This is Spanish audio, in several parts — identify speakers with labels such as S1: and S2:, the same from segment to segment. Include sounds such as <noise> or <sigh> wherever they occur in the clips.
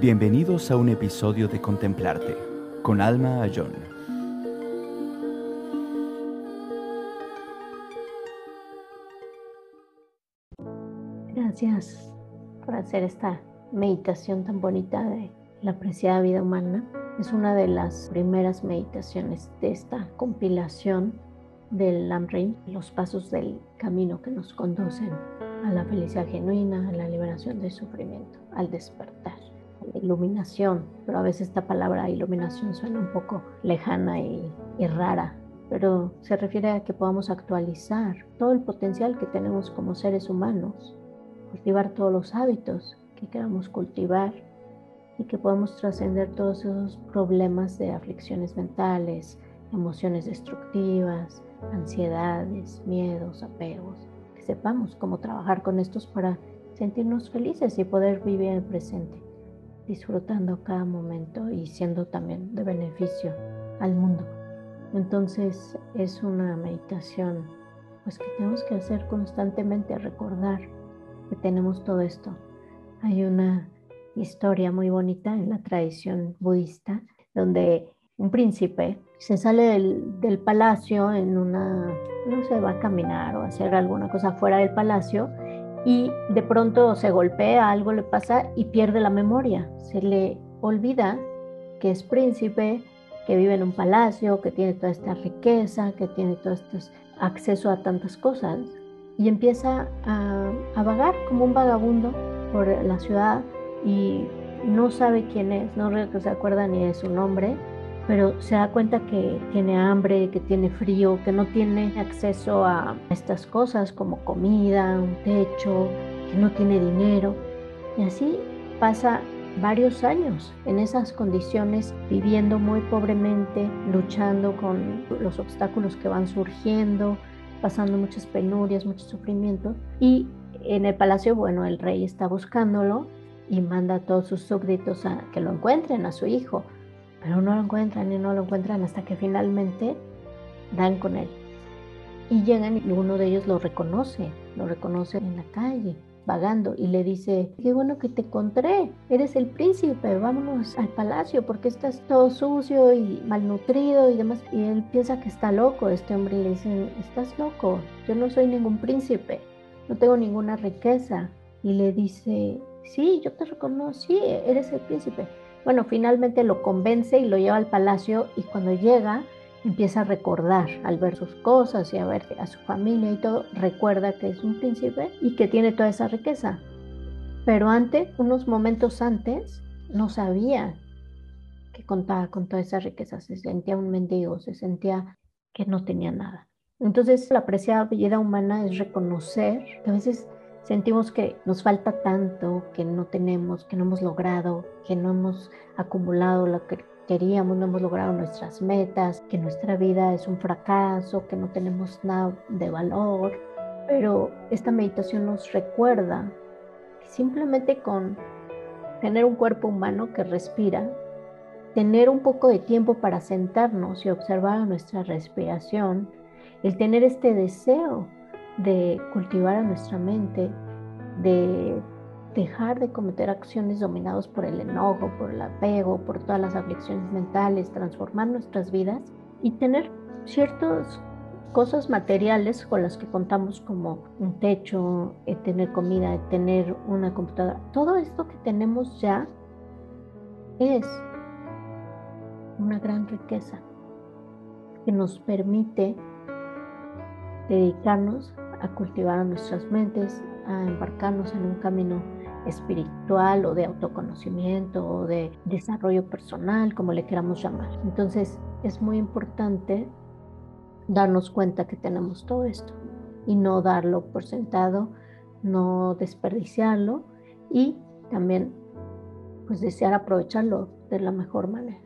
S1: Bienvenidos a un episodio de Contemplarte con Alma Ayón.
S2: Gracias por hacer esta meditación tan bonita de la apreciada vida humana. Es una de las primeras meditaciones de esta compilación del Lamrim, los pasos del camino que nos conducen a la felicidad genuina, a la liberación del sufrimiento, al despertar iluminación, pero a veces esta palabra iluminación suena un poco lejana y, y rara, pero se refiere a que podamos actualizar todo el potencial que tenemos como seres humanos, cultivar todos los hábitos que queramos cultivar y que podamos trascender todos esos problemas de aflicciones mentales, emociones destructivas, ansiedades, miedos, apegos, que sepamos cómo trabajar con estos para sentirnos felices y poder vivir el presente disfrutando cada momento y siendo también de beneficio al mundo. Entonces es una meditación pues que tenemos que hacer constantemente, recordar que tenemos todo esto. Hay una historia muy bonita en la tradición budista donde un príncipe se sale del, palacio en una, no sé, va a caminar o hacer alguna cosa fuera del palacio y de pronto se golpea, algo le pasa y pierde la memoria. Se le olvida que es príncipe, que vive en un palacio, que tiene toda esta riqueza, que tiene todo este acceso a tantas cosas y empieza a, vagar como un vagabundo por la ciudad y no sabe quién es, no se acuerda ni de su nombre pero se da cuenta que tiene hambre, que tiene frío, que no tiene acceso a estas cosas como comida, un techo, que no tiene dinero. Y así pasa varios años en esas condiciones, viviendo muy pobremente, luchando con los obstáculos que van surgiendo, pasando muchas penurias, mucho sufrimiento. Y en el palacio, bueno, el rey está buscándolo y manda a todos sus súbditos a que lo encuentren, a su hijo pero no lo encuentran y no lo encuentran hasta que finalmente dan con él. Y llegan y uno de ellos lo reconoce, lo reconoce en la calle, vagando, y le dice, qué bueno que te encontré, eres el príncipe, vámonos al palacio porque estás todo sucio y malnutrido y demás. Y él piensa que está loco, este hombre le dice, estás loco, yo no soy ningún príncipe, no tengo ninguna riqueza. Y le dice, sí, yo te reconocí, eres el príncipe. Bueno, finalmente lo convence y lo lleva al palacio y cuando llega empieza a recordar al ver sus cosas y a ver a su familia y todo, recuerda que es un príncipe y que tiene toda esa riqueza. Pero antes, unos momentos antes, no sabía que contaba con toda esa riqueza, se sentía un mendigo, se sentía que no tenía nada. Entonces, la apreciada vida humana es reconocer que a veces sentimos que nos falta tanto, que no tenemos, que no hemos logrado, que no hemos acumulado lo que queríamos, no hemos logrado nuestras metas, que nuestra vida es un fracaso, que no tenemos nada de valor. Pero esta meditación nos recuerda que simplemente con tener un cuerpo humano que respira, tener un poco de tiempo para sentarnos y observar nuestra respiración, el tener este deseo de cultivar a nuestra mente, de dejar de cometer acciones dominados por el enojo, por el apego, por todas las aflicciones mentales, transformar nuestras vidas y tener ciertas cosas materiales con las que contamos como un techo, eh, tener comida, tener una computadora. Todo esto que tenemos ya es una gran riqueza que nos permite dedicarnos a cultivar nuestras mentes, a embarcarnos en un camino espiritual o de autoconocimiento o de desarrollo personal, como le queramos llamar. Entonces es muy importante darnos cuenta que tenemos todo esto y no darlo por sentado, no desperdiciarlo y también pues desear aprovecharlo de la mejor manera.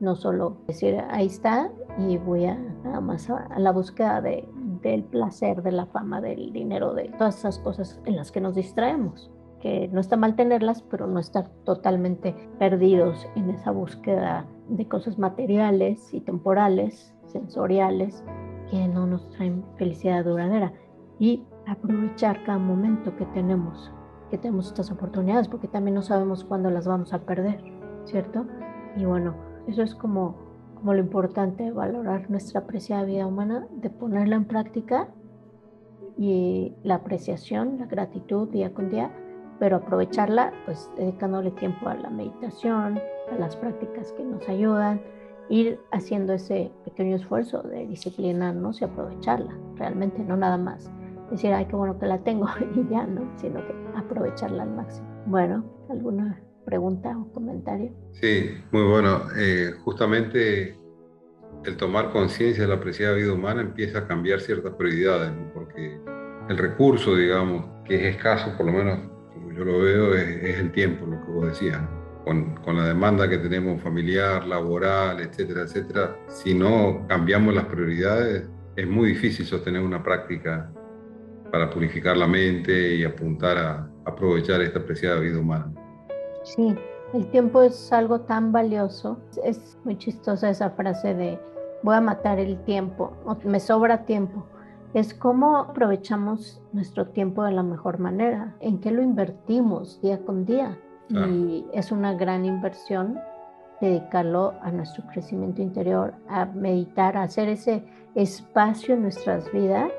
S2: No solo decir ahí está y voy a nada más a la búsqueda de, del placer, de la fama, del dinero, de todas esas cosas en las que nos distraemos. Que no está mal tenerlas, pero no estar totalmente perdidos en esa búsqueda de cosas materiales y temporales, sensoriales, que no nos traen felicidad duradera. Y aprovechar cada momento que tenemos que tenemos estas oportunidades, porque también no sabemos cuándo las vamos a perder, ¿cierto? Y bueno, eso es como, como lo importante, valorar nuestra apreciada vida humana, de ponerla en práctica y la apreciación, la gratitud día con día, pero aprovecharla pues dedicándole tiempo a la meditación, a las prácticas que nos ayudan, ir haciendo ese pequeño esfuerzo de disciplinarnos y aprovecharla, realmente no nada más decir, ay, qué bueno que la tengo <laughs> y ya, ¿no? Sino que aprovecharla al máximo. Bueno, ¿alguna pregunta o comentario?
S3: Sí, muy bueno. Eh, justamente el tomar conciencia de la apreciada vida humana empieza a cambiar ciertas prioridades, porque el recurso, digamos, que es escaso, por lo menos como yo lo veo, es, el tiempo, lo que vos decías. Con, con, la demanda que tenemos familiar, laboral, etcétera, etcétera, si no cambiamos las prioridades, es muy difícil sostener una práctica para purificar la mente y apuntar a aprovechar esta apreciada vida humana.
S2: Sí, el tiempo es algo tan valioso. Es muy chistosa esa frase de voy a matar el tiempo, me sobra tiempo. Es cómo aprovechamos nuestro tiempo de la mejor manera, en qué lo invertimos día con día. Y es una gran inversión dedicarlo a nuestro crecimiento interior, a meditar, a hacer ese espacio en nuestras vidas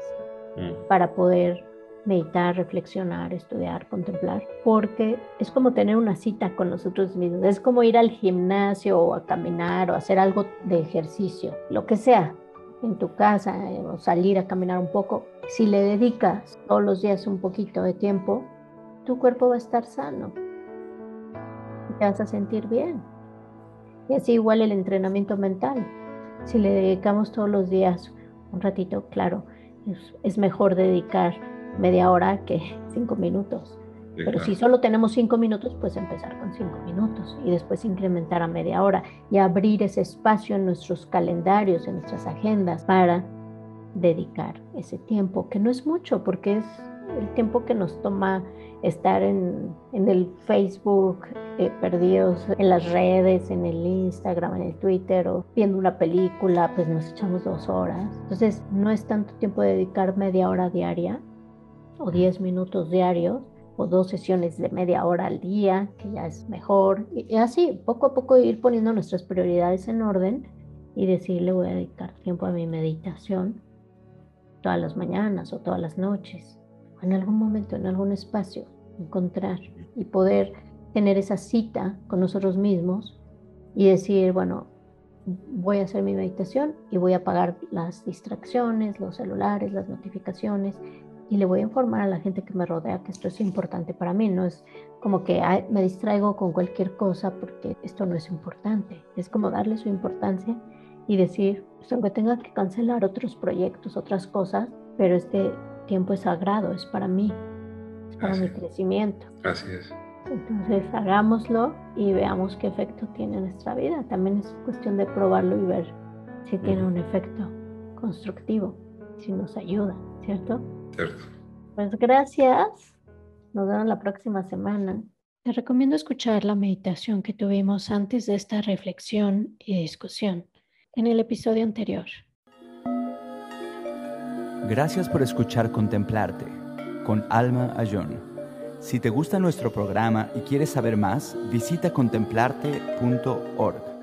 S2: mm. para poder meditar, reflexionar, estudiar, contemplar, porque es como tener una cita con nosotros mismos, es como ir al gimnasio o a caminar o hacer algo de ejercicio, lo que sea, en tu casa eh, o salir a caminar un poco. Si le dedicas todos los días un poquito de tiempo, tu cuerpo va a estar sano, te vas a sentir bien. Y así igual el entrenamiento mental. Si le dedicamos todos los días un ratito, claro, es, es mejor dedicar media hora que cinco minutos. Pero si solo tenemos cinco minutos, pues empezar con cinco minutos y después incrementar a media hora y abrir ese espacio en nuestros calendarios, en nuestras agendas para dedicar ese tiempo, que no es mucho porque es el tiempo que nos toma estar en, en el Facebook, eh, perdidos en las redes, en el Instagram, en el Twitter o viendo una película, pues nos echamos dos horas. Entonces no es tanto tiempo dedicar media hora diaria, o 10 minutos diarios o dos sesiones de media hora al día, que ya es mejor. Y así, poco a poco ir poniendo nuestras prioridades en orden y decirle voy a dedicar tiempo a mi meditación todas las mañanas o todas las noches, en algún momento, en algún espacio, encontrar y poder tener esa cita con nosotros mismos y decir, bueno, voy a hacer mi meditación y voy a apagar las distracciones, los celulares, las notificaciones y le voy a informar a la gente que me rodea que esto es importante para mí. No es como que me distraigo con cualquier cosa porque esto no es importante. Es como darle su importancia y decir, pues aunque tenga que cancelar otros proyectos, otras cosas, pero este tiempo es sagrado, es para mí, es para mi crecimiento.
S3: Así es.
S2: Entonces hagámoslo y veamos qué efecto tiene en nuestra vida. También es cuestión de probarlo y ver si tiene un efecto constructivo, si nos ayuda, ¿cierto? Pues gracias. Nos vemos la próxima semana. Te recomiendo escuchar la meditación que tuvimos antes de esta reflexión y discusión en el episodio anterior.
S1: Gracias por escuchar Contemplarte con Alma Ayón. Si te gusta nuestro programa y quieres saber más, visita contemplarte.org.